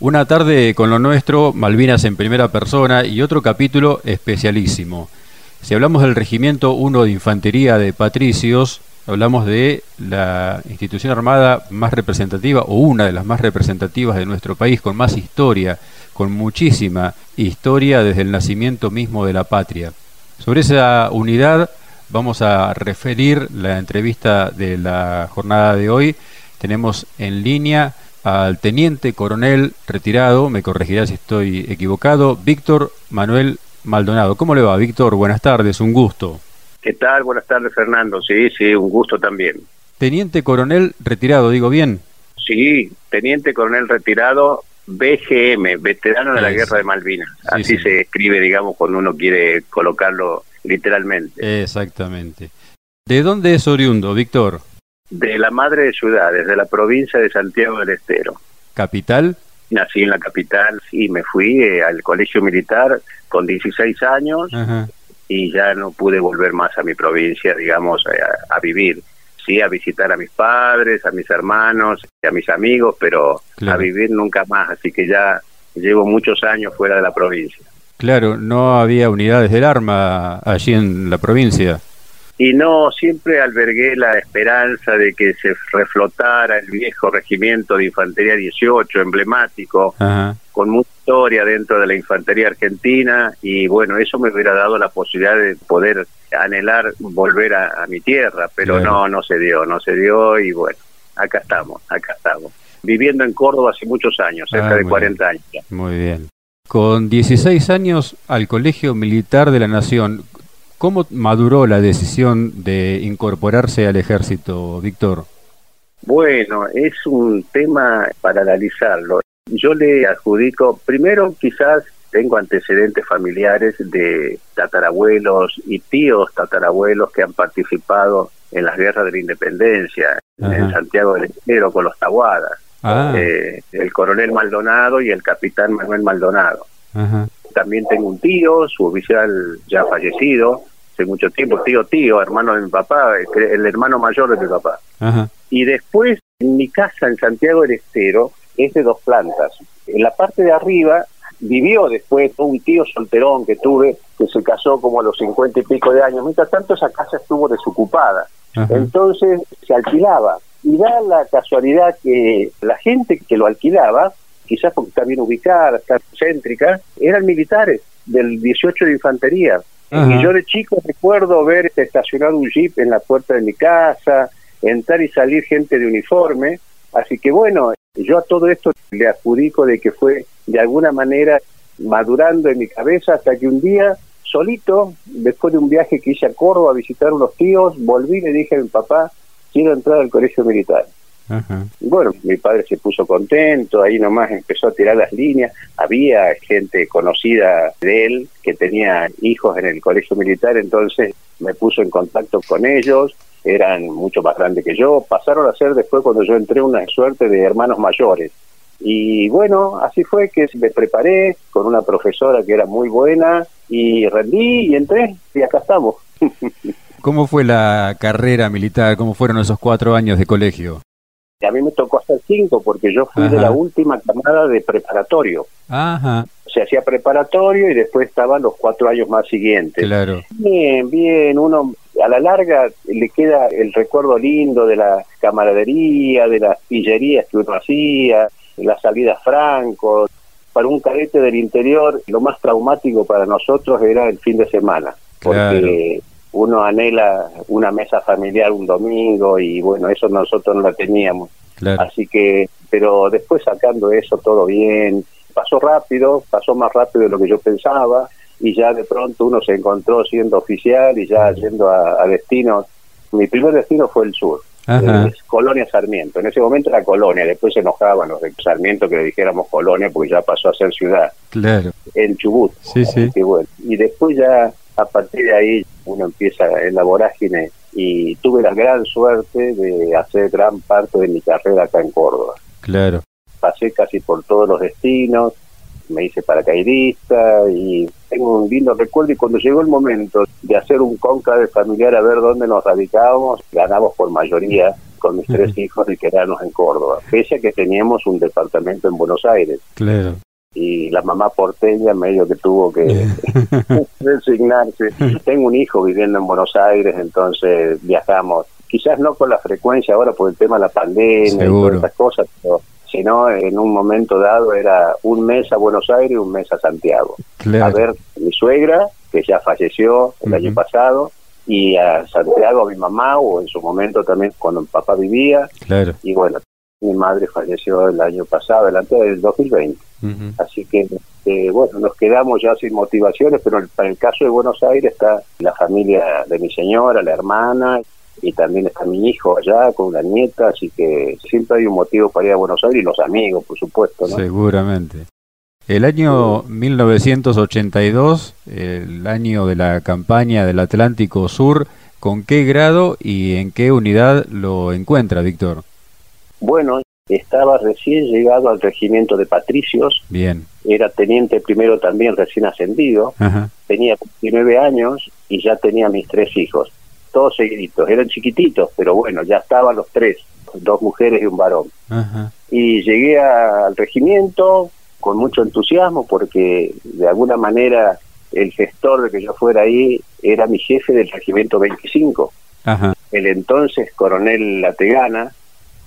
Una tarde con lo nuestro, Malvinas en primera persona y otro capítulo especialísimo. Si hablamos del Regimiento 1 de Infantería de Patricios, hablamos de la institución armada más representativa o una de las más representativas de nuestro país, con más historia, con muchísima historia desde el nacimiento mismo de la patria. Sobre esa unidad vamos a referir la entrevista de la jornada de hoy. Tenemos en línea al teniente coronel retirado, me corregirá si estoy equivocado, Víctor Manuel Maldonado. ¿Cómo le va, Víctor? Buenas tardes, un gusto. ¿Qué tal? Buenas tardes, Fernando. Sí, sí, un gusto también. Teniente coronel retirado, digo bien. Sí, teniente coronel retirado, BGM, veterano de la Guerra de Malvinas. Así se escribe, digamos, cuando uno quiere colocarlo literalmente. Exactamente. ¿De dónde es oriundo, Víctor? De la madre de ciudades, de la provincia de Santiago del Estero. ¿Capital? Nací en la capital y me fui eh, al colegio militar con 16 años y ya no pude volver más a mi provincia, digamos, eh, a, vivir. Sí, a visitar a mis padres, a mis hermanos, a mis amigos, pero a vivir nunca más. Así que ya llevo muchos años fuera de la provincia. Claro, no había unidades del arma allí en la provincia. Y no, siempre albergué la esperanza de que se reflotara el viejo regimiento de Infantería 18, emblemático, con mucha historia dentro de la Infantería Argentina, y bueno, eso me hubiera dado la posibilidad de poder anhelar volver a, mi tierra, pero no, no se dio, no se dio, y bueno, acá estamos, acá estamos. Viviendo en Córdoba hace muchos años, cerca ah, de 40 años. Muy bien. Con 16 años al Colegio Militar de la Nación, ¿cómo maduró la decisión de incorporarse al ejército, Víctor? Bueno, es un tema para analizarlo. Yo le adjudico, primero quizás tengo antecedentes familiares de tatarabuelos y tíos tatarabuelos que han participado en las guerras de la independencia, en Santiago del Estero con los Taguadas. Ah. Eh, el coronel Maldonado y el capitán Manuel Maldonado. También tengo un tío, su oficial ya fallecido, hace mucho tiempo, tío, tío, hermano de mi papá, el hermano mayor de mi papá. Y después, en mi casa en Santiago del Estero, es de dos plantas. En la parte de arriba vivió después un tío solterón que tuve, que se casó como a los cincuenta y pico de años. Mientras tanto, esa casa estuvo desocupada. Entonces se alquilaba y da la casualidad que la gente que lo alquilaba, quizás porque está bien ubicada, está céntrica, eran militares del 18 de infantería. Y yo de chico recuerdo ver estacionado un jeep en la puerta de mi casa, entrar y salir gente de uniforme. Así que bueno, yo a todo esto le adjudico de que fue de alguna manera madurando en mi cabeza hasta que un día solito, después de un viaje que hice a Córdoba a visitar unos tíos, volví y le dije a mi papá, quiero entrar al colegio militar. Y bueno, mi padre se puso contento, ahí nomás empezó a tirar las líneas. Había gente conocida de él que tenía hijos en el colegio militar, entonces me puso en contacto con ellos. Eran mucho más grandes que yo. Pasaron a ser después cuando yo entré una suerte de hermanos mayores. Y bueno, así fue que me preparé con una profesora que era muy buena y rendí y entré y acá estamos. ¿Cómo fue la carrera militar? ¿Cómo fueron esos cuatro años de colegio? A mí me tocó hacer cinco porque yo fui de la última camada de preparatorio. Ajá. Se hacía preparatorio y después estaban los cuatro años más siguientes. Claro. Bien, bien. Uno a la larga le queda el recuerdo lindo de la camaradería, de las pillerías que uno hacía, las salidas francos. Para un cadete del interior, lo más traumático para nosotros era el fin de semana. Porque uno anhela una mesa familiar un domingo y bueno, eso nosotros no la teníamos. Así que, pero después sacando eso todo bien, pasó rápido, pasó más rápido de lo que yo pensaba y ya de pronto uno se encontró siendo oficial y ya yendo a, destinos. Mi primer destino fue el sur, Colonia Sarmiento. En ese momento era Colonia, después se enojaban los de Sarmiento que le dijéramos Colonia porque ya pasó a ser ciudad. Claro. En Chubut. Sí, sí. Y después ya a partir de ahí uno empieza en la vorágine y tuve la gran suerte de hacer gran parte de mi carrera acá en Córdoba. Claro. Pasé casi por todos los destinos, me hice paracaidista y tengo un lindo recuerdo y cuando llegó el momento de hacer un cónclave familiar a ver dónde nos radicábamos, ganamos por mayoría con mis tres hijos y quedarnos en Córdoba, pese a que teníamos un departamento en Buenos Aires. Claro. Y la mamá porteña medio que tuvo que resignarse. Tengo un hijo viviendo en Buenos Aires, entonces viajamos, quizás no con la frecuencia ahora por el tema de la pandemia y todas estas cosas, pero sino en un momento dado era un mes a Buenos Aires y un mes a Santiago. A ver mi suegra, que ya falleció el año pasado, y a Santiago a mi mamá, o en su momento también cuando mi papá vivía. Claro. Y bueno, mi madre falleció el año pasado, delante del 2020. Así que, este, bueno, nos quedamos ya sin motivaciones, pero para el caso de Buenos Aires está la familia de mi señora, la hermana, y también está mi hijo allá con una nieta, así que siempre hay un motivo para ir a Buenos Aires y los amigos, por supuesto. ¿no? Seguramente. El año 1982, el año de la campaña del Atlántico Sur, ¿con qué grado y en qué unidad lo encuentra, Víctor? Bueno, estaba recién llegado al regimiento de patricios. Bien. Era teniente primero también recién ascendido. Tenía 19 años y ya tenía mis tres hijos todos seguiditos. Eran chiquititos, pero bueno, ya estaban los tres, dos mujeres y un varón. Y llegué al regimiento con mucho entusiasmo porque de alguna manera el gestor de que yo fuera ahí era mi jefe del regimiento 25. El entonces coronel Lategana,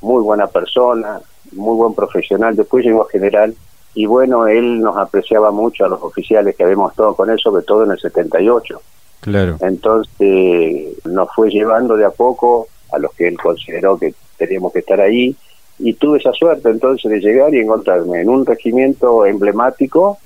muy buena persona, muy buen profesional, después llegó a general y bueno, él nos apreciaba mucho a los oficiales que habíamos estado con él, sobre todo en el 78. Claro. Entonces nos fue llevando de a poco a los que él consideró que teníamos que estar ahí y tuve esa suerte entonces de llegar y encontrarme en un regimiento emblemático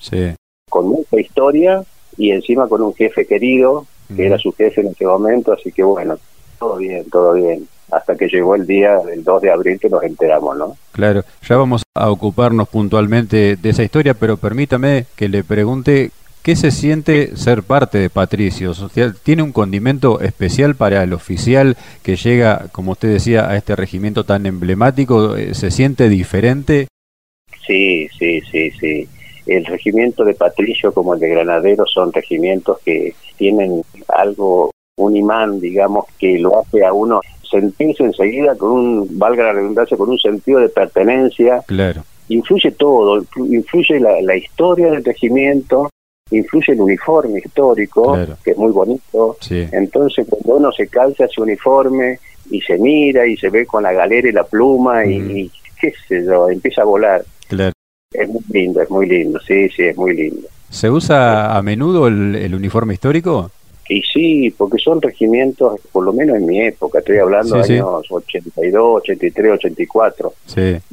con mucha historia y encima con un jefe querido que era su jefe en ese momento, así que bueno, todo bien, todo bien hasta que llegó el día del 2 de abril que nos enteramos, ¿no? Claro, ya vamos a ocuparnos puntualmente de esa historia, pero permítame que le pregunte ¿Qué se siente ser parte de Patricios? ¿Tiene un condimento especial para el oficial que llega, como usted decía, a este regimiento tan emblemático? Eh, ¿Se siente diferente? Sí, sí, sí, sí. El regimiento de Patricio como el de Granadero son regimientos que tienen algo, un imán, digamos, que lo hace a uno sentirse enseguida con un, valga la redundancia, con un sentido de pertenencia. Claro. Influye todo, influye la, la historia del regimiento, influye el uniforme histórico, que es muy bonito. Entonces, cuando uno se calza ese uniforme y se mira y se ve con la galera y la pluma y, qué sé yo, empieza a volar. Es muy lindo, es muy lindo, sí, sí, es muy lindo. ¿Se usa a menudo el uniforme histórico? Y sí, porque son regimientos, por lo menos en mi época, estoy hablando de años 82, 83, 84,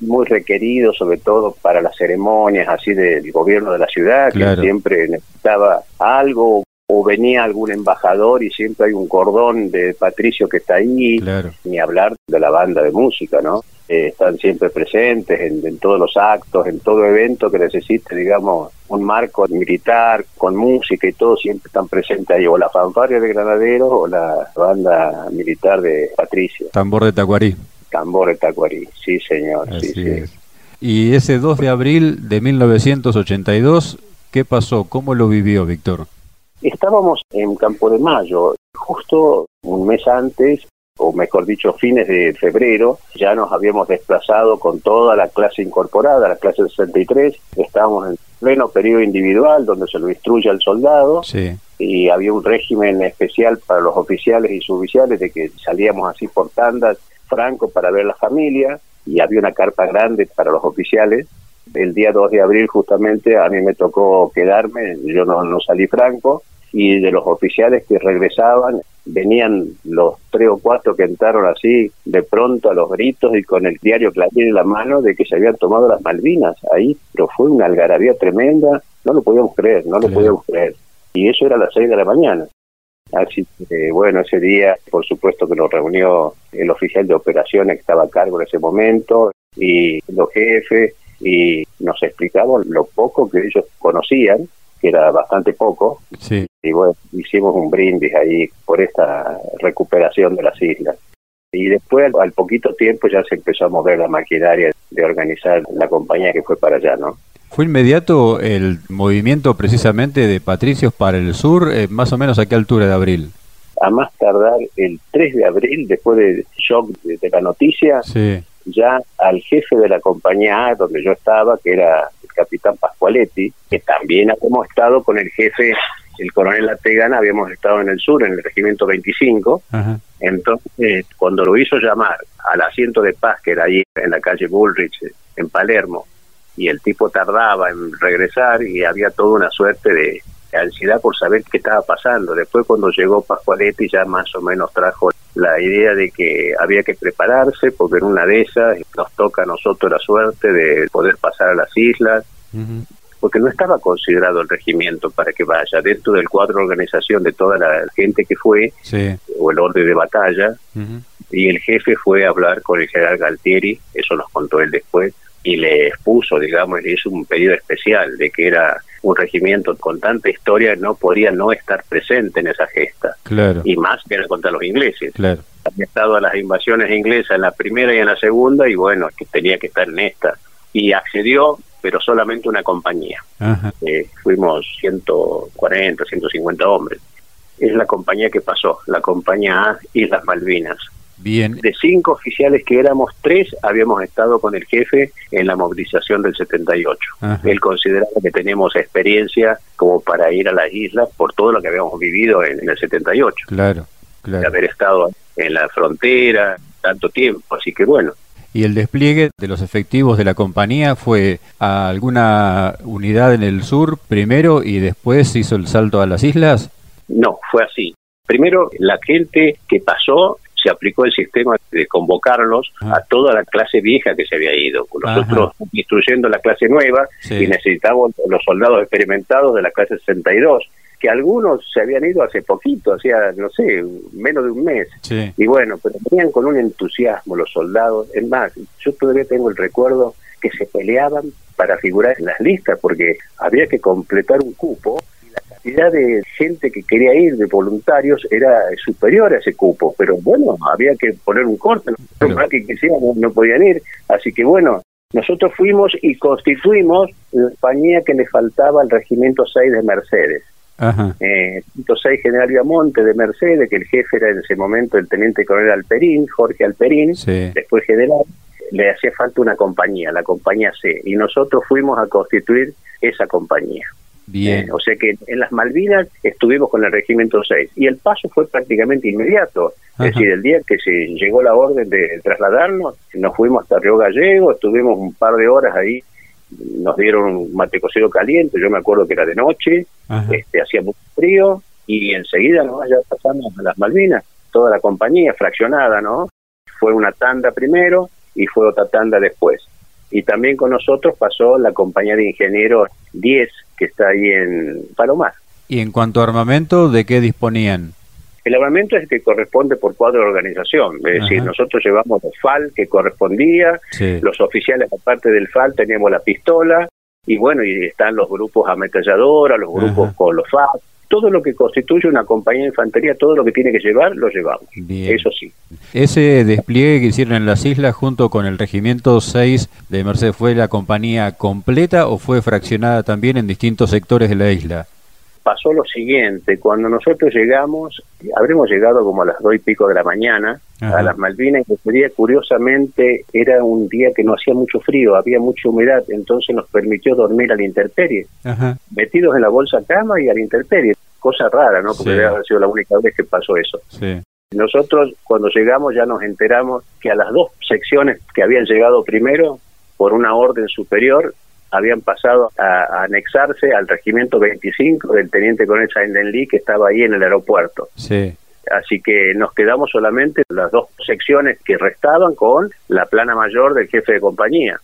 muy requeridos sobre todo para las ceremonias así del gobierno de la ciudad, que siempre necesitaba algo o venía algún embajador y siempre hay un cordón de Patricio que está ahí, ni hablar de la banda de música, ¿no? Eh, están siempre presentes en, todos los actos, en todo evento que necesite, digamos, un marco militar con música y todo, siempre están presentes ahí, o la fanfarria de Granaderos o la banda militar de Patricio. Tambor de Tacuarí. Tambor de Tacuarí, sí señor. sí, sí. Y ese 2 de abril de 1982, ¿qué pasó? ¿Cómo lo vivió Víctor? Estábamos en Campo de Mayo, justo un mes antes, o mejor dicho, fines de febrero, ya nos habíamos desplazado con toda la clase incorporada, la clase 63, estábamos en pleno periodo individual donde se lo instruye al soldado y había un régimen especial para los oficiales y suboficiales de que salíamos así por tandas franco para ver la familia y había una carpa grande para los oficiales. El día 2 de abril justamente a mí me tocó quedarme, yo no, no salí franco, y de los oficiales que regresaban venían los tres o cuatro que entraron así de pronto a los gritos y con el diario Clarín en la mano de que se habían tomado las Malvinas ahí, pero fue una algarabía tremenda, no lo podíamos creer, no lo podíamos creer. Y eso era a las seis de la mañana. Así que, bueno, ese día, por supuesto que nos reunió el oficial de operaciones que estaba a cargo en ese momento y los jefes y nos explicaban lo poco que ellos conocían que era bastante poco. Sí. Y bueno, hicimos un brindis ahí por esta recuperación de las islas. Y después, al poquito tiempo, ya se empezó a mover la maquinaria de organizar la compañía que fue para allá, ¿no? ¿Fue inmediato el movimiento precisamente de Patricios para el sur, eh, más o menos a qué altura de abril? a más tardar el 3 de abril, después del shock de, la noticia, ya al jefe de la compañía A, donde yo estaba, que era capitán Pascualetti, que también habíamos estado con el jefe, el coronel Ategana, habíamos estado en el sur, en el regimiento 25. Entonces, cuando lo hizo llamar al asiento de paz, que era ahí en la calle Bullrich, en Palermo, y el tipo tardaba en regresar y había toda una suerte de ansiedad por saber qué estaba pasando. Después cuando llegó Pascualetti ya más o menos trajo la idea de que había que prepararse porque en una de esas nos toca a nosotros la suerte de poder pasar a las islas. Porque no estaba considerado el regimiento para que vaya. Dentro del cuadro de organización de toda la gente que fue, o el orden de batalla, y el jefe fue a hablar con el general Galtieri, eso nos contó él después, y le expuso, digamos, le hizo un pedido especial de que era un regimiento con tanta historia no podía no estar presente en esa gesta. Claro. Y más que era contra los ingleses. Claro. Había estado a las invasiones inglesas en la primera y en la segunda y bueno, que tenía que estar en esta. Y accedió, pero solamente una compañía. Eh, fuimos 140, 150 hombres. Es la compañía que pasó, la compañía A Islas Malvinas. Bien. De cinco oficiales que éramos, tres habíamos estado con el jefe en la movilización del 78. Él consideraba que tenemos experiencia como para ir a las islas por todo lo que habíamos vivido en, el 78. Claro, claro. De haber estado en la frontera tanto tiempo, así que bueno. ¿Y el despliegue de los efectivos de la compañía fue a alguna unidad en el sur primero y después hizo el salto a las islas? No, fue así. Primero, la gente que pasó se aplicó el sistema de convocarlos a toda la clase vieja que se había ido. Nosotros instruyendo la clase nueva y necesitábamos los soldados experimentados de la clase 62 que algunos se habían ido hace poquito, hacía, no sé, menos de un mes. Y bueno, pero venían con un entusiasmo los soldados. Es más, yo todavía tengo el recuerdo que se peleaban para figurar en las listas, porque había que completar un cupo cantidad de gente que quería ir de voluntarios era superior a ese cupo, pero bueno, había que poner un corte, no, que quisieran, no, podían ir, así que bueno, nosotros fuimos y constituimos la compañía que le faltaba al Regimiento 6 de Mercedes. Ajá. Eh, 6 General Viamonte de Mercedes, que el jefe era en ese momento el teniente coronel Alperín, Jorge Alperín, después general, le hacía falta una compañía, la compañía C, y nosotros fuimos a constituir esa compañía. Bien. Eh, o sea que en las Malvinas estuvimos con el Regimiento 6 y el paso fue prácticamente inmediato. Es decir, el día que se llegó la orden de trasladarnos, nos fuimos hasta Río Gallego, estuvimos un par de horas ahí, nos dieron un mate cocido caliente, yo me acuerdo que era de noche, este, hacía mucho frío y enseguida ¿no? ya pasamos a las Malvinas, toda la compañía fraccionada, ¿no? Fue una tanda primero y fue otra tanda después. Y también con nosotros pasó la compañía de ingenieros 10, que está ahí en Palomar. ¿Y en cuanto a armamento, de qué disponían? El armamento es el que corresponde por cuadro de organización, es decir, nosotros llevamos el FAL que correspondía, los oficiales aparte del FAL teníamos la pistola, y bueno, y están los grupos ametralladoras, los grupos con los FAL, todo lo que constituye una compañía de infantería, todo lo que tiene que llevar, lo llevamos. Eso sí. Ese despliegue que hicieron en las islas junto con el Regimiento 6 de Mercedes, ¿fue la compañía completa o fue fraccionada también en distintos sectores de la isla? Pasó lo siguiente, cuando nosotros llegamos, habremos llegado como a las dos y pico de la mañana a las Malvinas, y ese día curiosamente era un día que no hacía mucho frío, había mucha humedad, entonces nos permitió dormir a la intemperie, metidos en la bolsa cama y a la intemperie cosa rara, ¿no? Porque debe haber sido la única vez que pasó eso. Nosotros cuando llegamos ya nos enteramos que a las dos secciones que habían llegado primero, por una orden superior, habían pasado a, anexarse al regimiento 25 del teniente coronel Lee que estaba ahí en el aeropuerto. Sí. Así que nos quedamos solamente las dos secciones que restaban con la plana mayor del jefe de compañía.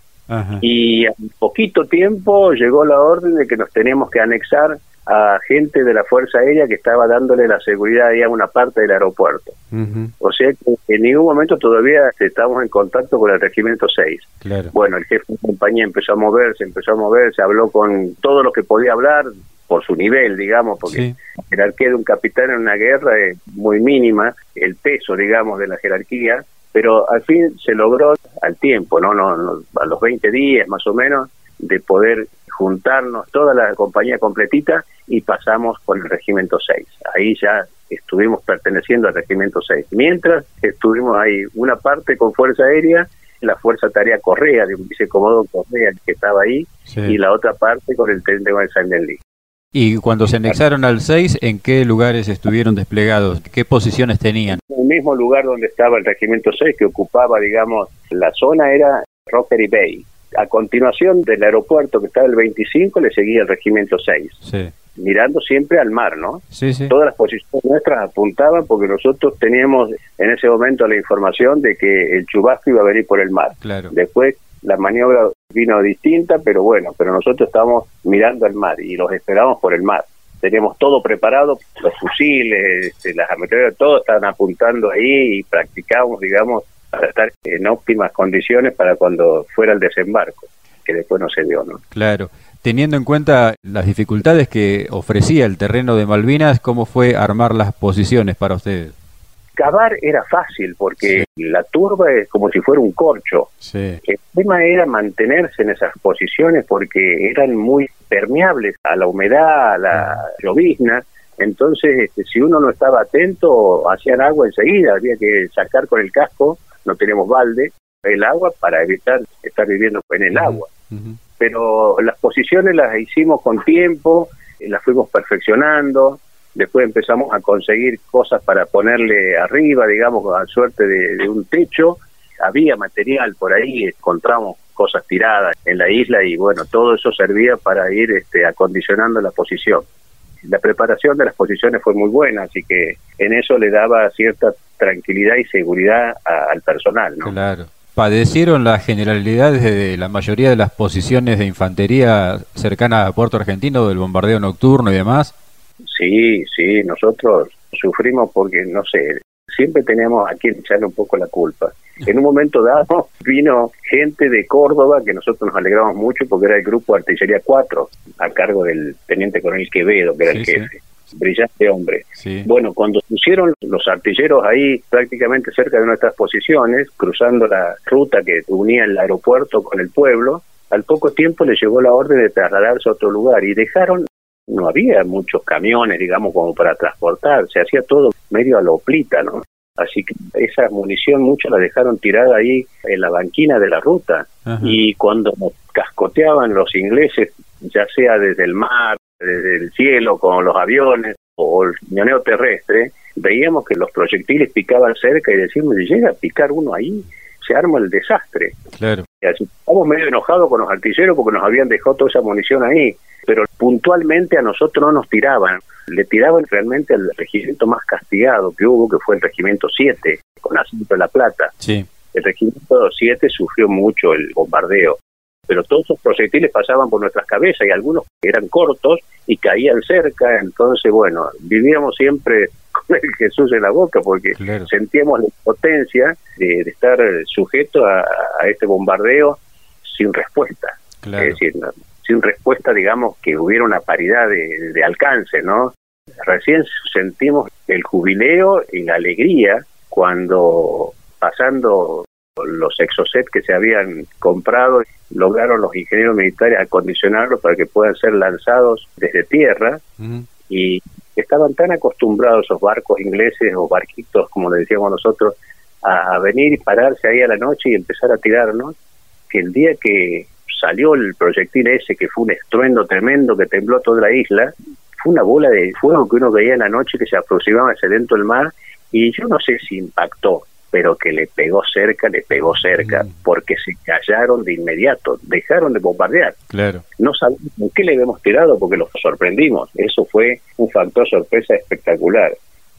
Y en poquito tiempo llegó la orden de que nos teníamos que anexar a gente de la Fuerza Aérea que estaba dándole la seguridad ahí a una parte del aeropuerto. O sea que en ningún momento todavía estábamos en contacto con el Regimiento 6. Bueno, el jefe de compañía empezó a moverse, empezó a moverse, habló con todo lo que podía hablar por su nivel, digamos, porque la jerarquía de un capitán en una guerra es muy mínima, el peso, digamos, de la jerarquía, pero al fin se logró al tiempo, ¿no? no, no a los 20 días más o menos, de poder juntarnos toda la compañía completita y pasamos por el regimiento 6. Ahí ya estuvimos perteneciendo al Regimiento 6. Mientras estuvimos ahí, una parte con Fuerza Aérea, la Fuerza Tarea Correa, de un vicecomodoro Correa que estaba ahí, y la otra parte con el teniente González Lee. Y cuando se anexaron al 6, ¿en qué lugares estuvieron desplegados? ¿Qué posiciones tenían? En el mismo lugar donde estaba el Regimiento 6, que ocupaba, digamos, la zona era Rockery Bay. A continuación del aeropuerto que estaba el 25, le seguía el Regimiento 6. Sí mirando siempre al mar, ¿no? Sí, sí. Todas las posiciones nuestras apuntaban porque nosotros teníamos en ese momento la información de que el chubasco iba a venir por el mar. Claro. Después la maniobra vino distinta, pero bueno, pero nosotros estábamos mirando al mar y los esperábamos por el mar. Teníamos todo preparado, los fusiles, este, las ametralladoras, todo estaban apuntando ahí y practicábamos, digamos, para estar en óptimas condiciones para cuando fuera el desembarco, que después no se dio, ¿no? Claro teniendo en cuenta las dificultades que ofrecía el terreno de Malvinas, ¿cómo fue armar las posiciones para ustedes? Cavar era fácil porque la turba es como si fuera un corcho. Sí. El tema era mantenerse en esas posiciones porque eran muy permeables a la humedad, a la llovizna. Entonces, este, si uno no estaba atento, hacían agua enseguida. Había que sacar con el casco, no tenemos balde, el agua para evitar estar viviendo en el agua pero las posiciones las hicimos con tiempo, las fuimos perfeccionando, después empezamos a conseguir cosas para ponerle arriba, digamos, a suerte de, un techo, había material por ahí, encontramos cosas tiradas en la isla y bueno, todo eso servía para ir este, acondicionando la posición. La preparación de las posiciones fue muy buena, así que en eso le daba cierta tranquilidad y seguridad al personal. ¿no? Claro padecieron las generalidades de la mayoría de las posiciones de infantería cercanas a Puerto Argentino del bombardeo nocturno y demás? Sí, sí, nosotros sufrimos porque, no sé, siempre teníamos a quien echarle un poco la culpa. En un momento dado vino gente de Córdoba, que nosotros nos alegramos mucho porque era el grupo Artillería 4, a cargo del teniente coronel Quevedo, que era el jefe brillante hombre. Bueno, cuando pusieron los artilleros ahí prácticamente cerca de nuestras posiciones, cruzando la ruta que unía el aeropuerto con el pueblo, al poco tiempo les llegó la orden de trasladarse a otro lugar y dejaron, no había muchos camiones, digamos, como para transportar, se hacía todo medio a lo plita, ¿no? Así que esa munición muchos la dejaron tirada ahí en la banquina de la ruta. Y cuando cascoteaban los ingleses, ya sea desde el mar desde el cielo con los aviones o el ñoneo terrestre, veíamos que los proyectiles picaban cerca y decíamos, si llega a picar uno ahí, se arma el desastre. Claro. Y así estamos medio enojados con los artilleros porque nos habían dejado toda esa munición ahí, pero puntualmente a nosotros no nos tiraban, le tiraban realmente al regimiento más castigado que hubo, que fue el regimiento 7, con asiento de la Plata. Sí. El regimiento 7 sufrió mucho el bombardeo pero todos esos proyectiles pasaban por nuestras cabezas y algunos eran cortos y caían cerca, entonces bueno, vivíamos siempre con el Jesús en la boca porque sentíamos la potencia de, estar sujeto a, este bombardeo sin respuesta, es decir, sin respuesta, digamos, que hubiera una paridad de, de alcance, ¿no? Recién sentimos el jubileo y la alegría cuando pasando los exocet que se habían comprado, lograron los ingenieros militares acondicionarlos para que puedan ser lanzados desde tierra y estaban tan acostumbrados esos barcos ingleses o barquitos, como le decíamos nosotros, a, venir y pararse ahí a la noche y empezar a tirarnos, que el día que salió el proyectil ese, que fue un estruendo tremendo que tembló toda la isla, fue una bola de fuego que uno veía en la noche que se aproximaba hacia dentro del mar y yo no sé si impactó, pero que le pegó cerca, le pegó cerca, mm. porque se callaron de inmediato, dejaron de bombardear. Claro. No sabemos en qué le habíamos tirado porque los sorprendimos. Eso fue un factor sorpresa espectacular.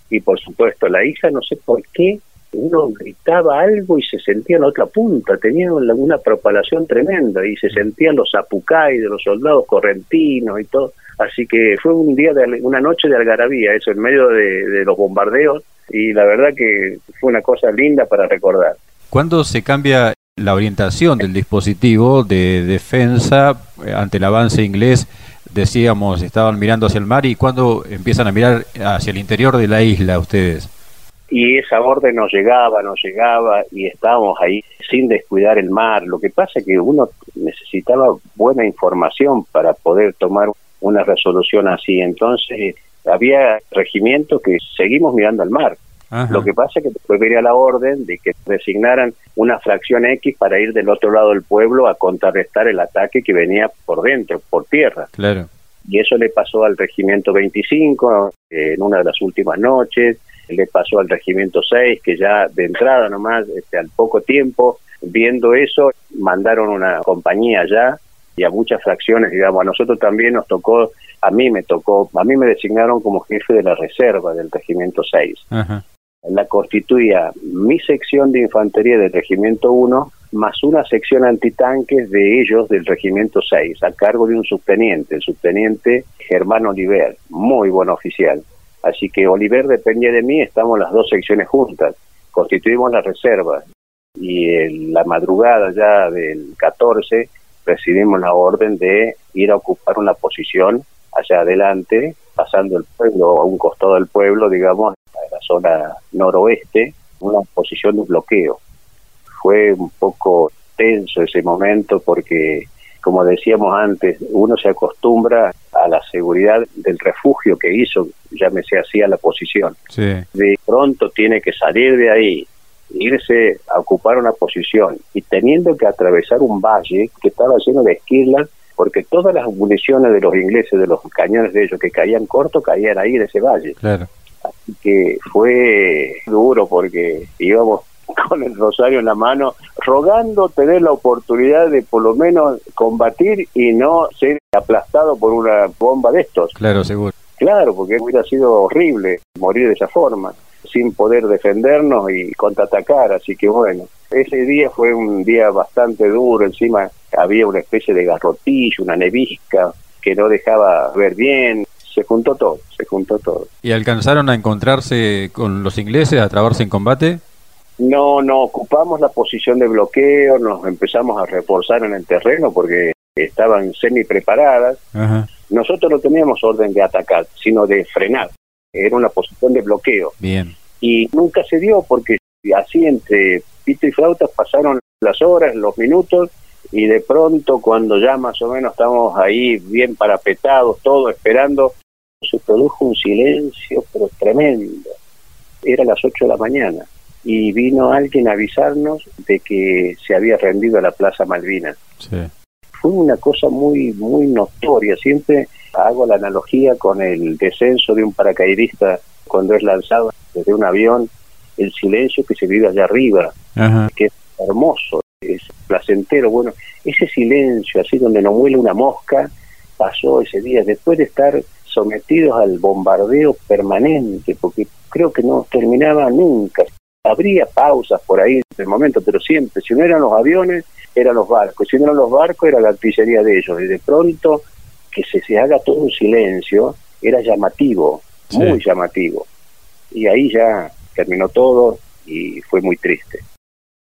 Y por supuesto, la hija, no sé por qué, uno gritaba algo y se sentía en otra punta, tenía una propalación tremenda y se mm. sentían los apucay de los soldados correntinos y todo. Así que fue un día de una noche de algarabía, eso en medio de los bombardeos y la verdad que fue una cosa linda para recordar. ¿Cuándo se cambia la orientación del dispositivo de defensa eh, ante el avance inglés? Decíamos, estaban mirando hacia el mar y cuándo empiezan a mirar hacia el interior de la isla ustedes? Y esa orden nos llegaba, nos llegaba y estábamos ahí sin descuidar el mar. Lo que pasa es que uno necesitaba buena información para poder tomar una resolución así. Entonces había regimientos que seguimos mirando al mar. Lo que pasa es que después venía la orden de que designaran una fracción X para ir del otro lado del pueblo a contrarrestar el ataque que venía por dentro, por tierra. Claro. Y eso le pasó al regimiento 25 en una de las últimas noches, le pasó al regimiento 6 que ya de entrada nomás, este, al poco tiempo, viendo eso, mandaron una compañía allá y a muchas fracciones, digamos, a nosotros también nos tocó, a mí me tocó, a mí me designaron como jefe de la reserva del regimiento 6. La constituía mi sección de infantería del regimiento 1 más una sección antitanques de ellos del regimiento 6, a cargo de un subteniente, el subteniente Germán Oliver, muy buen oficial. Así que Oliver dependía de mí, estamos las dos secciones juntas, constituimos la reserva y en la madrugada ya del 14 recibimos la orden de ir a ocupar una posición allá adelante, pasando el pueblo, a un costado del pueblo, digamos, a la zona noroeste, una posición de bloqueo. Fue un poco tenso ese momento porque, como decíamos antes, uno se acostumbra a la seguridad del refugio que hizo, ya me sé así, a la posición. De pronto tiene que salir de ahí, irse a ocupar una posición y teniendo que atravesar un valle que estaba lleno de esquirlas, porque todas las municiones de los ingleses, de los cañones de ellos que caían cortos, caían ahí en ese valle. Así que fue duro porque íbamos con el rosario en la mano, rogando tener la oportunidad de por lo menos combatir y no ser aplastado por una bomba de estos. Claro, seguro. Claro, porque hubiera sido horrible morir de esa forma sin poder defendernos y contraatacar, así que bueno, ese día fue un día bastante duro, encima había una especie de garrotillo, una nevisca que no dejaba ver bien, se juntó todo, se juntó todo. ¿Y alcanzaron a encontrarse con los ingleses, a trabarse en combate? No, no, ocupamos la posición de bloqueo, nos empezamos a reforzar en el terreno porque estaban semi preparadas. Nosotros no teníamos orden de atacar, sino de frenar era una posición de bloqueo. Bien. Y nunca se dio porque así entre pito y flauta pasaron las horas, los minutos, y de pronto cuando ya más o menos estamos ahí bien parapetados, todo esperando, se produjo un silencio pero tremendo. Era las 8 de la mañana y vino alguien a avisarnos de que se había rendido a la Plaza Malvinas. Sí. Fue una cosa muy muy notoria, siempre Hago la analogía con el descenso de un paracaidista cuando es lanzado desde un avión, el silencio que se vive allá arriba, que es hermoso, es placentero. Bueno, ese silencio, así donde no muele una mosca, pasó ese día, después de estar sometidos al bombardeo permanente, porque creo que no terminaba nunca. Habría pausas por ahí en el momento, pero siempre, si no eran los aviones, eran los barcos, si no eran los barcos, era la artillería de ellos, y de pronto que se, se haga todo un silencio era llamativo, muy llamativo. Y ahí ya terminó todo y fue muy triste.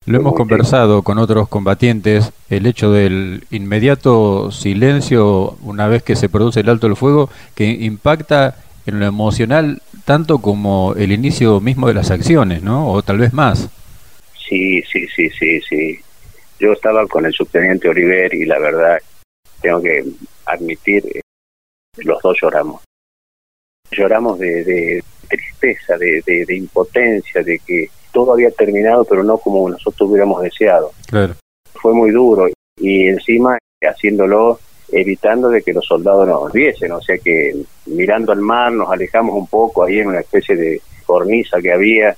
Lo hemos conversado con otros combatientes, el hecho del inmediato silencio una vez que se produce el alto del fuego, que impacta en lo emocional tanto como el inicio mismo de las acciones, ¿no? O tal vez más. Sí, sí, sí, sí, sí. Yo estaba con el subteniente Oliver y la verdad tengo que admitir, eh, los dos lloramos. Lloramos de, tristeza, de, de, impotencia, de que todo había terminado, pero no como nosotros hubiéramos deseado. Fue muy duro y encima haciéndolo evitando de que los soldados nos viesen, o sea que mirando al mar nos alejamos un poco ahí en una especie de cornisa que había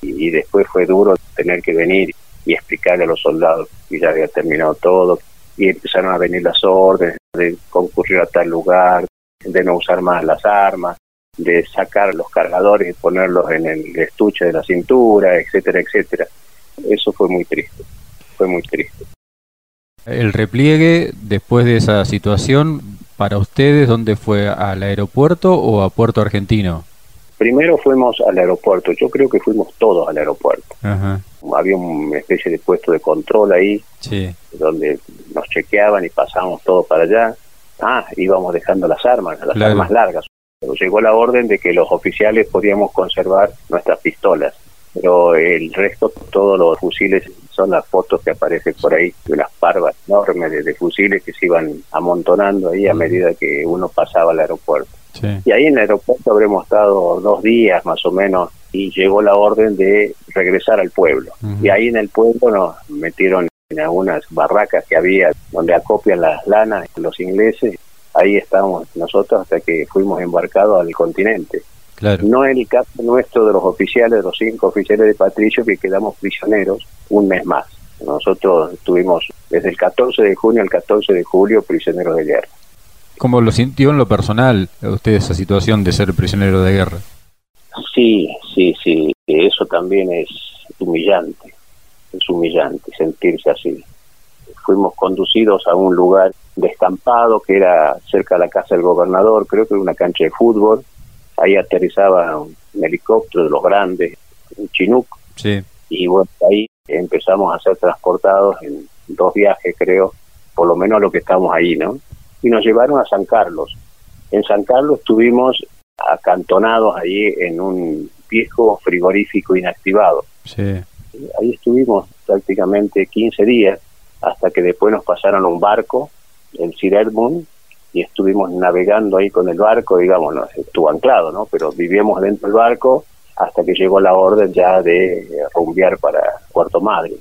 y, y después fue duro tener que venir y explicarle a los soldados que ya había terminado todo, y empezaron a venir las órdenes de concurrir a tal lugar, de no usar más las armas, de sacar los cargadores y ponerlos en el estuche de la cintura, etcétera, etcétera. Eso fue muy triste, fue muy triste. El repliegue después de esa situación, para ustedes, ¿dónde fue? ¿Al aeropuerto o a Puerto Argentino? Primero fuimos al aeropuerto, yo creo que fuimos todos al aeropuerto. Había una especie de puesto de control ahí, donde nos chequeaban y pasábamos todo para allá. Ah, íbamos dejando las armas, las armas largas. Pero llegó la orden de que los oficiales podíamos conservar nuestras pistolas, pero el resto, todos los fusiles, son las fotos que aparecen por ahí de las parvas enormes de, fusiles que se iban amontonando ahí a medida que uno pasaba al aeropuerto. Y ahí en el aeropuerto habremos estado dos días más o menos y llegó la orden de regresar al pueblo. Y ahí en el pueblo nos metieron en algunas barracas que había donde acopian las lanas los ingleses. Ahí estábamos nosotros hasta que fuimos embarcados al continente. Claro. No es el caso nuestro de los oficiales, de los cinco oficiales de Patricio, que quedamos prisioneros un mes más. Nosotros estuvimos desde el 14 de junio al 14 de julio prisioneros de guerra. ¿Cómo lo sintió en lo personal usted esa situación de ser prisionero de guerra? Sí, sí, sí, eso también es humillante, es humillante sentirse así. Fuimos conducidos a un lugar descampado que era cerca de la casa del gobernador, creo que era una cancha de fútbol, ahí aterrizaba un helicóptero de los grandes, un Chinook, sí. y bueno, ahí empezamos a ser transportados en dos viajes, creo, por lo menos lo que estamos ahí, ¿no? Y nos llevaron a San Carlos. En San Carlos estuvimos acantonados ahí en un viejo frigorífico inactivado. Sí. Ahí estuvimos prácticamente 15 días hasta que después nos pasaron un barco, el Sir Edmund, y estuvimos navegando ahí con el barco, digamos, no, estuvo anclado, ¿no? Pero vivíamos dentro del barco hasta que llegó la orden ya de rumbear para Puerto Madre.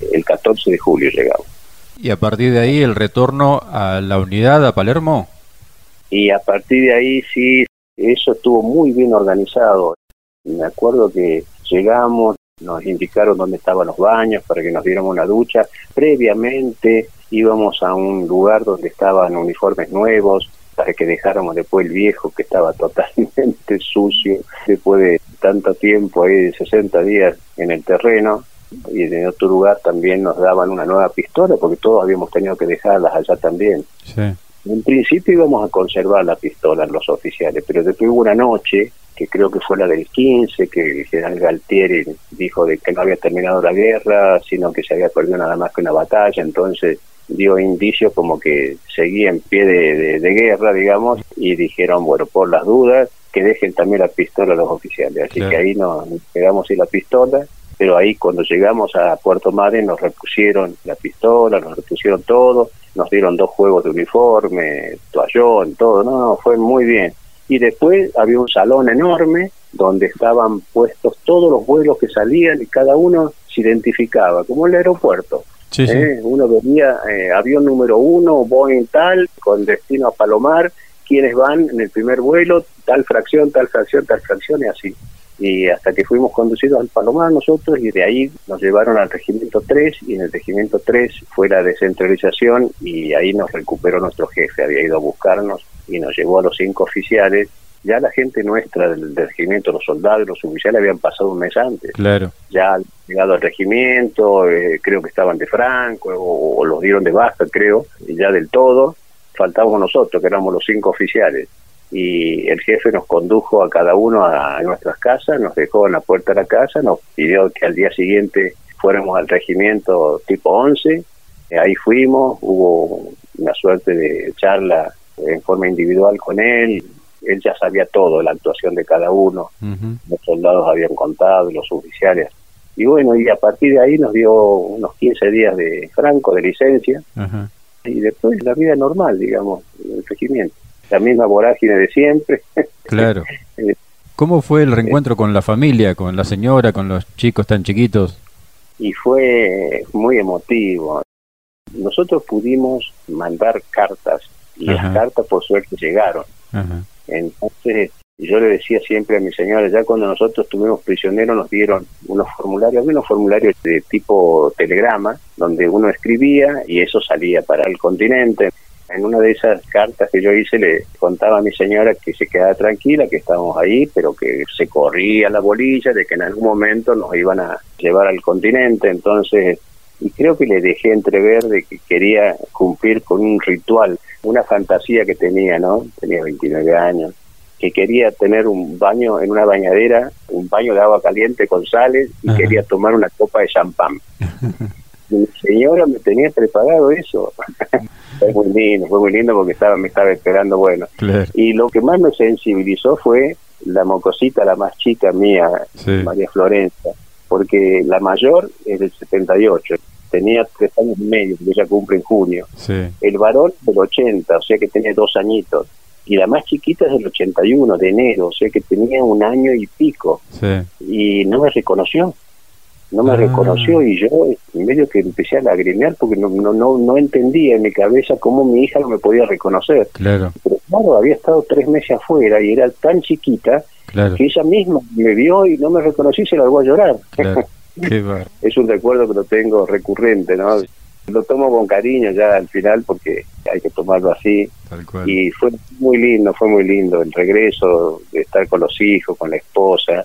El 14 de julio llegamos. ¿Y a partir de ahí el retorno a la unidad, a Palermo? Y a partir de ahí sí, eso estuvo muy bien organizado. Me acuerdo que llegamos, nos indicaron dónde estaban los baños para que nos diéramos una ducha. Previamente íbamos a un lugar donde estaban uniformes nuevos, para que dejáramos después el viejo que estaba totalmente sucio después de tanto tiempo ahí de 60 días en el terreno y en otro lugar también nos daban una nueva pistola porque todos habíamos tenido que dejarlas allá también. Sí. En principio íbamos a conservar la pistola los oficiales, pero después hubo una noche, que creo que fue la del 15, que el general Galtieri dijo de que no había terminado la guerra, sino que se había perdido nada más que una batalla, entonces dio indicios como que seguía en pie de, de, guerra, digamos, y dijeron, bueno, por las dudas, que dejen también la pistola a los oficiales. Así que ahí nos quedamos sin la pistola, pero ahí cuando llegamos a Puerto Madre nos repusieron la pistola, nos repusieron todo, nos dieron dos juegos de uniforme, toallón, todo, no, fue muy bien. Y después había un salón enorme donde estaban puestos todos los vuelos que salían y cada uno se identificaba, como el aeropuerto. ¿Eh? Uno venía, eh, avión número uno, Boeing tal, con destino a Palomar, quienes van en el primer vuelo, tal fracción, tal fracción, tal fracción, y así. Y hasta que fuimos conducidos al Palomar nosotros, y de ahí nos llevaron al Regimiento 3, y en el Regimiento 3 fue la descentralización, y ahí nos recuperó nuestro jefe, había ido a buscarnos, y nos llevó a los cinco oficiales, ya la gente nuestra del, regimiento, los soldados, los oficiales habían pasado un mes antes. Claro. Ya han llegado al regimiento, eh, creo que estaban de Franco o, los dieron de baja, creo, y ya del todo. Faltábamos nosotros, que éramos los cinco oficiales. Y el jefe nos condujo a cada uno a, nuestras casas, nos dejó en la puerta de la casa, nos pidió que al día siguiente fuéramos al regimiento tipo 11. ahí fuimos, hubo una suerte de charla en forma individual con él, él ya sabía todo, la actuación de cada uno, los soldados habían contado, los oficiales. Y bueno, y a partir de ahí nos dio unos 15 días de franco, de licencia, y después la vida normal, digamos, el regimiento. La misma vorágine de siempre. Claro. Eh, ¿Cómo fue el reencuentro con la familia, con la señora, con los chicos tan chiquitos? Y fue muy emotivo. Nosotros pudimos mandar cartas y las cartas por suerte llegaron. Entonces, yo le decía siempre a mi señora, ya cuando nosotros estuvimos prisioneros nos dieron unos formularios, unos formularios de tipo telegrama, donde uno escribía y eso salía para el continente. En una de esas cartas que yo hice le contaba a mi señora que se quedara tranquila, que estábamos ahí, pero que se corría la bolilla de que en algún momento nos iban a llevar al continente. Entonces, y creo que le dejé entrever de que quería cumplir con un ritual una fantasía que tenía, ¿no? Tenía 29 años, que quería tener un baño en una bañadera, un baño de agua caliente con sales y quería tomar una copa de champán. Mi señora me tenía preparado eso. fue muy lindo, fue muy lindo porque estaba me estaba esperando, bueno. Y lo que más me sensibilizó fue la mocosita, la más chica mía, María Florencia, porque la mayor es del 78, tenía tres años y medio, que ella cumple en junio. El varón del 80, o sea que tenía dos añitos. y la más chiquita es del 81, de enero, o sea que tenía un año y pico. Y no me reconoció, no me ah. reconoció y yo en medio que empecé a lagrimear porque no, no, no, no entendía en mi cabeza cómo mi hija no me podía reconocer. Claro. Pero claro, había estado tres meses afuera y era tan chiquita que ella misma me vio y no me reconocí y se largó a llorar. es un recuerdo que lo tengo recurrente, ¿no? Lo tomo con cariño ya al final porque hay que tomarlo así. Y fue muy lindo, fue muy lindo el regreso, de estar con los hijos, con la esposa,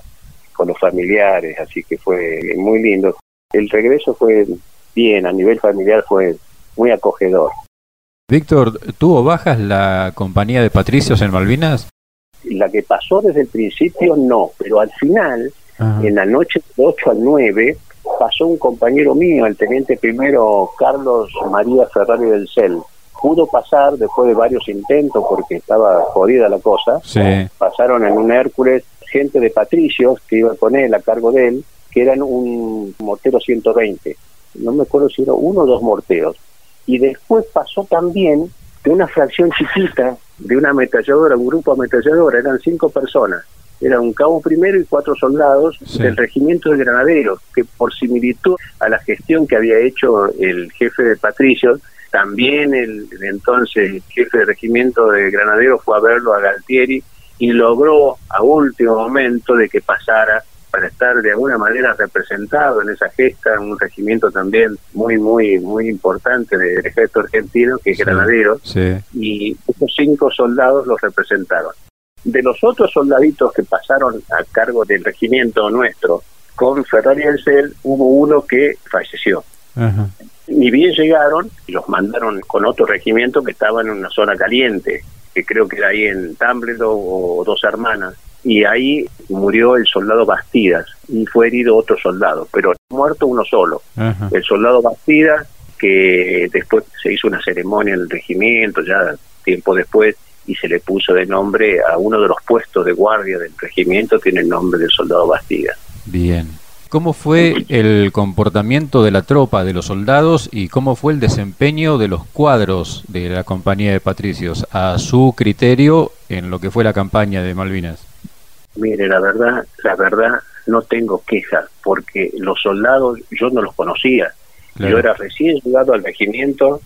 con los familiares, así que fue muy lindo. El regreso fue bien, a nivel familiar fue muy acogedor. Víctor, ¿tuvo bajas la compañía de Patricios en Malvinas? La que pasó desde el principio no, pero al final, en la noche del 8 al 9, pasó un compañero mío, el teniente primero Carlos María Ferrari del CEL. Pudo pasar después de varios intentos porque estaba jodida la cosa. Pasaron en un Hércules gente de Patricios que iba con él a cargo de él, que eran un mortero 120. No me acuerdo si era uno o dos morteros. Y después pasó también de una fracción chiquita de una ametralladora, un grupo ametralladora, eran cinco personas era un cabo primero y cuatro soldados del regimiento de granaderos, que por similitud a la gestión que había hecho el jefe de Patricio, también el, entonces jefe de regimiento de granaderos fue a verlo a Galtieri y logró a último momento de que pasara para estar de alguna manera representado en esa gesta, un regimiento también muy, muy, muy importante del ejército argentino, que es Granadero, y esos cinco soldados los representaron. De los otros soldaditos que pasaron a cargo del regimiento nuestro con Ferrari Cel, hubo uno que falleció. Ni bien llegaron, y los mandaron con otro regimiento que estaba en una zona caliente, que creo que era ahí en Tambledo o Dos Hermanas. Y ahí murió el soldado Bastidas y fue herido otro soldado, pero muerto uno solo. El soldado Bastidas, que después se hizo una ceremonia en el regimiento, ya tiempo después, y se le puso de nombre a uno de los puestos de guardia del regimiento, tiene el nombre del soldado Bastida. Bien. ¿Cómo fue el comportamiento de la tropa, de los soldados y cómo fue el desempeño de los cuadros de la compañía de patricios a su criterio en lo que fue la campaña de Malvinas? Mire, la verdad, la verdad no tengo quejas porque los soldados yo no los conocía. Yo era recién llegado al regimiento,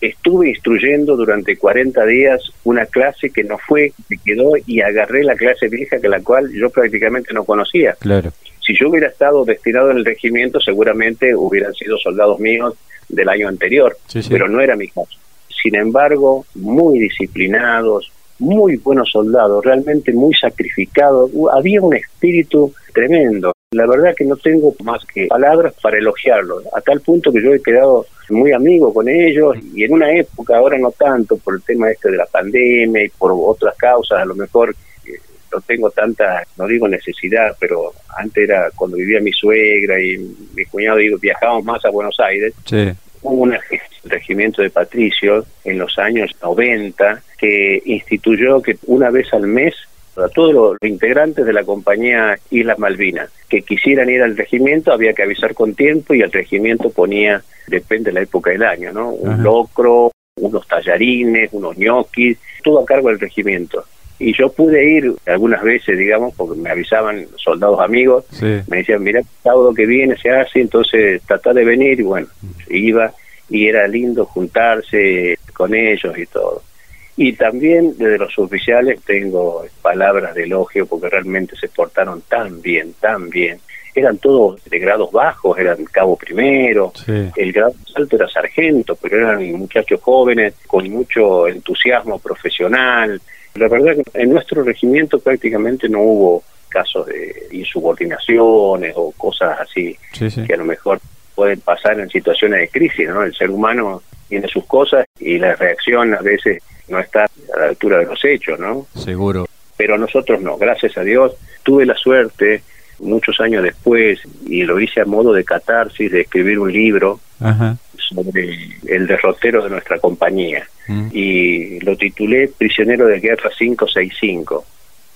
estuve instruyendo durante 40 días una clase que no fue, me quedó y agarré la clase vieja que la cual yo prácticamente no conocía. Claro. Si yo hubiera estado destinado en el regimiento, seguramente hubieran sido soldados míos del año anterior, pero no era mi caso. Sin embargo, muy disciplinados, muy buenos soldados, realmente muy sacrificados. Había un espíritu tremendo. La verdad que no tengo más que palabras para elogiarlos, a tal punto que yo he quedado muy amigo con ellos y en una época, ahora no tanto por el tema este de la pandemia y por otras causas, a lo mejor eh, no tengo tanta, no digo necesidad, pero antes era cuando vivía mi suegra y mi cuñado y viajábamos más a Buenos Aires. Hubo un regimiento de patricios en los años 90 que instituyó que una vez al mes a todos los integrantes de la compañía Islas Malvinas que quisieran ir al regimiento había que avisar con tiempo y el regimiento ponía, depende de la época del año, ¿no? Un locro, unos tallarines, unos ñoquis, todo a cargo del regimiento. Y yo pude ir algunas veces, digamos, porque me avisaban soldados amigos, me decían, mira, sábado que viene se hace, entonces trata de venir, y bueno, iba y era lindo juntarse con ellos y todo. Y también desde los oficiales tengo palabras de elogio porque realmente se portaron tan bien, tan bien. Eran todos de grados bajos, eran cabo primero, el grado alto era sargento, pero eran muchachos jóvenes con mucho entusiasmo profesional. La verdad que en nuestro regimiento prácticamente no hubo casos de insubordinaciones o cosas así que a lo mejor pueden pasar en situaciones de crisis, ¿no? El ser humano tiene sus cosas y la reacción a veces no está a la altura de los hechos, ¿no? Seguro. Pero nosotros no, gracias a Dios. Tuve la suerte muchos años después y lo hice a modo de catarsis de escribir un libro sobre el derrotero de nuestra compañía mm. y lo titulé Prisionero de Guerra 565.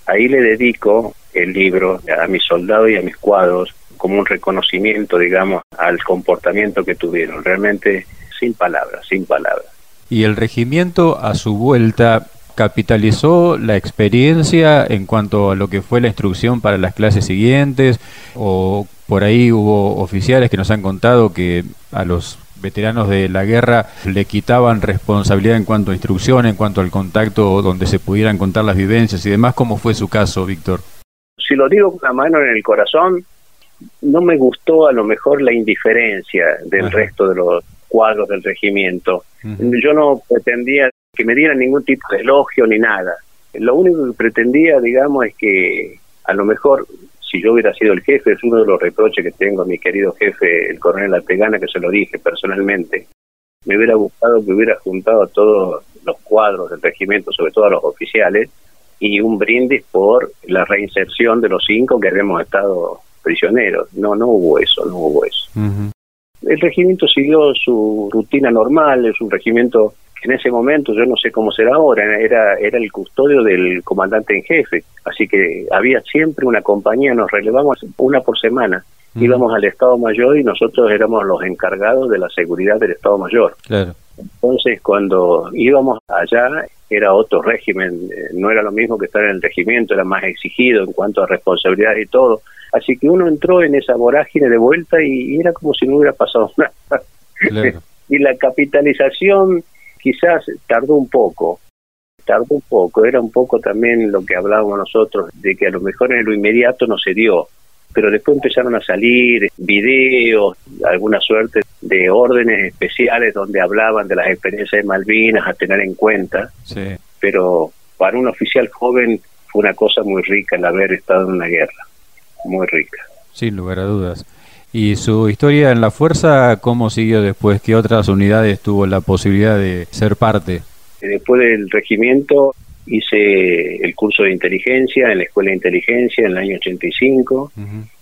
Ahí le dedico el libro a mis soldados y a mis cuadros como un reconocimiento, digamos, al comportamiento que tuvieron. Realmente sin palabras, sin palabras. Y el regimiento a su vuelta capitalizó la experiencia en cuanto a lo que fue la instrucción para las clases siguientes? ¿O por ahí hubo oficiales que nos han contado que a los veteranos de la guerra le quitaban responsabilidad en cuanto a instrucción, en cuanto al contacto donde se pudieran contar las vivencias y demás? ¿Cómo fue su caso, Víctor? Si lo digo con la mano en el corazón, no me gustó a lo mejor la indiferencia del resto de los cuadros del regimiento. Yo no pretendía que me dieran ningún tipo de elogio ni nada. Lo único que pretendía, digamos, es que a lo mejor si yo hubiera sido el jefe, es uno de los reproches que tengo a mi querido jefe, el coronel Artegana, que se lo dije personalmente, me hubiera gustado que hubiera juntado a todos los cuadros del regimiento, sobre todo a los oficiales, y un brindis por la reinserción de los cinco que habíamos estado prisioneros. No, no hubo eso, no hubo eso. El regimiento siguió su rutina normal, es un regimiento que en ese momento, yo no sé cómo será ahora, era, era el custodio del comandante en jefe, así que había siempre una compañía, nos relevamos una por semana, íbamos al Estado Mayor y nosotros éramos los encargados de la seguridad del Estado Mayor. Entonces, cuando íbamos allá, era otro régimen, eh, no era lo mismo que estar en el regimiento, era más exigido en cuanto a responsabilidad y todo. Así que uno entró en esa vorágine de vuelta y, era como si no hubiera pasado nada. y la capitalización quizás tardó un poco, tardó un poco, era un poco también lo que hablábamos nosotros, de que a lo mejor en lo inmediato no se dio, pero después empezaron a salir videos, alguna suerte de órdenes especiales donde hablaban de las experiencias de Malvinas a tener en cuenta, pero para un oficial joven fue una cosa muy rica el haber estado en una guerra, muy rica. Sin lugar a dudas. ¿Y su historia en la fuerza cómo siguió después? ¿Qué otras unidades tuvo la posibilidad de ser parte? Después del regimiento hice el curso de inteligencia en la Escuela de Inteligencia en el año 85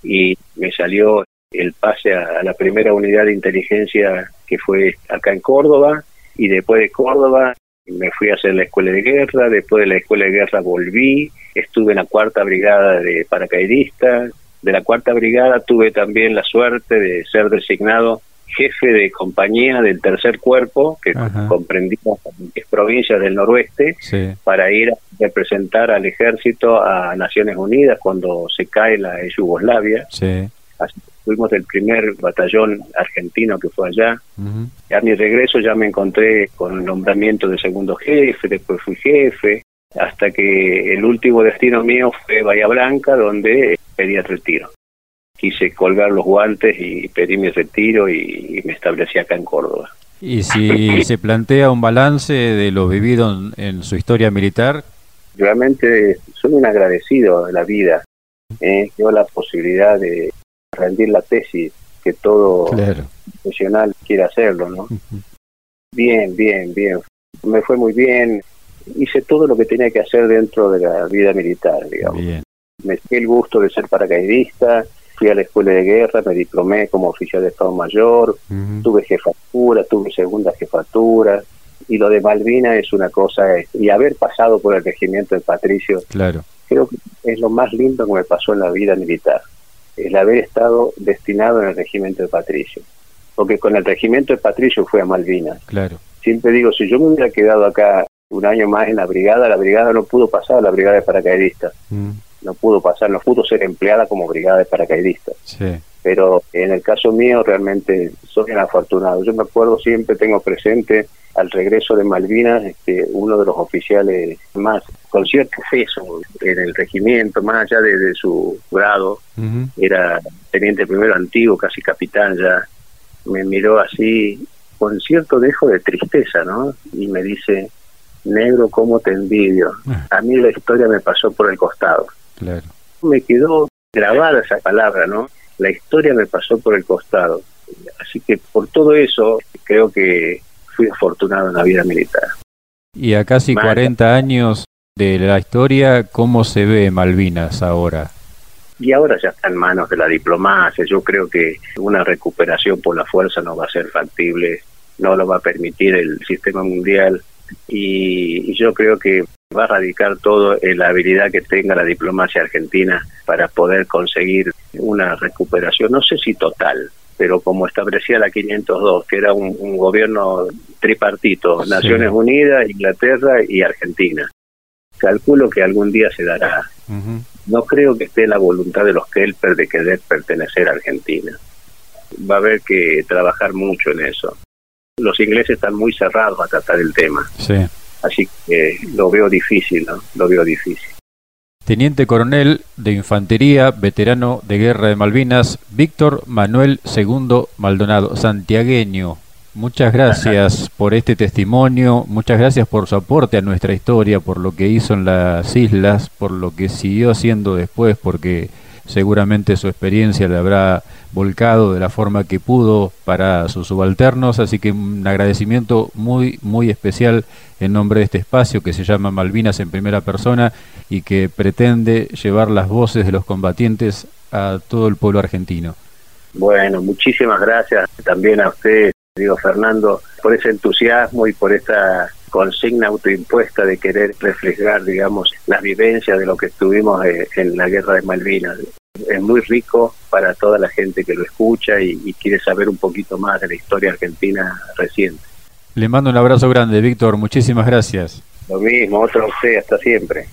y me salió el pase a, la primera unidad de inteligencia que fue acá en Córdoba y después de Córdoba me fui a hacer la escuela de guerra, después de la escuela de guerra volví, estuve en la cuarta brigada de paracaidistas, de la cuarta brigada tuve también la suerte de ser designado jefe de compañía del tercer cuerpo, que comprendía 10 provincias del noroeste, para ir a representar al ejército a Naciones Unidas cuando se cae la Yugoslavia. Así fuimos del primer batallón argentino que fue allá. A mi regreso ya me encontré con el nombramiento de segundo jefe, después fui jefe, hasta que el último destino mío fue Bahía Blanca, donde pedí el retiro. Quise colgar los guantes y pedí mi retiro y, me establecí acá en Córdoba. ¿Y si se plantea un balance de lo vivido en, su historia militar? Realmente soy un agradecido de la vida. Eh, tengo la posibilidad de rendir la tesis que todo profesional quiere hacerlo, ¿no? Bien, bien, bien. Me fue muy bien. Hice todo lo que tenía que hacer dentro de la vida militar, digamos. Bien me di el gusto de ser paracaidista, fui a la escuela de guerra, me diplomé como oficial de Estado Mayor, tuve jefatura, tuve segunda jefatura, y lo de Malvina es una cosa, y haber pasado por el regimiento de Patricio, claro. creo que es lo más lindo que me pasó en la vida militar, el haber estado destinado en el regimiento de Patricio, porque con el regimiento de Patricio fue a Malvinas. Claro. Siempre digo, si yo me hubiera quedado acá un año más en la brigada, la brigada no pudo pasar a la brigada de paracaidistas no pudo pasar, no pudo ser empleada como brigada de paracaidistas. Pero en el caso mío realmente soy un afortunado. Yo me acuerdo siempre, tengo presente al regreso de Malvinas, este, uno de los oficiales más con cierto peso en el regimiento, más allá de, su grado, era teniente primero antiguo, casi capitán ya, me miró así con cierto dejo de tristeza, ¿no? Y me dice, negro, ¿cómo te envidio? Ah. A mí la historia me pasó por el costado. Claro. Me quedó grabada esa palabra, ¿no? La historia me pasó por el costado. Así que por todo eso creo que fui afortunado en la vida militar. Y a casi 40 años de la historia, ¿cómo se ve Malvinas ahora? Y ahora ya está en manos de la diplomacia. Yo creo que una recuperación por la fuerza no va a ser factible, no lo va a permitir el sistema mundial. y yo creo que va a radicar todo en la habilidad que tenga la diplomacia argentina para poder conseguir una recuperación, no sé si total, pero como establecía la 502, que era un, gobierno tripartito, Naciones Unidas, Inglaterra y Argentina. calculo que algún día se dará. No creo que esté la voluntad de los Kelper de querer pertenecer a Argentina. Va a haber que trabajar mucho en eso. Los ingleses están muy cerrados a tratar el tema. Sí. Así que lo veo difícil, ¿no? Lo veo difícil. Teniente Coronel de Infantería, veterano de Guerra de Malvinas, Víctor Manuel II Maldonado, santiagueño. Muchas gracias por este testimonio, muchas gracias por su aporte a nuestra historia, por lo que hizo en las islas, por lo que siguió haciendo después, porque seguramente su experiencia le habrá volcado de la forma que pudo para sus subalternos, así que un agradecimiento muy, muy especial en nombre de este espacio que se llama Malvinas en primera persona y que pretende llevar las voces de los combatientes a todo el pueblo argentino. Bueno, muchísimas gracias también a usted, digo Fernando, por ese entusiasmo y por esta consigna autoimpuesta de querer reflejar, digamos, las vivencias de lo que estuvimos eh, en la guerra de Malvinas. Es muy rico para toda la gente que lo escucha y, quiere saber un poquito más de la historia argentina reciente. Le mando un abrazo grande, Víctor. Muchísimas gracias. Lo mismo, otro a usted. Hasta siempre.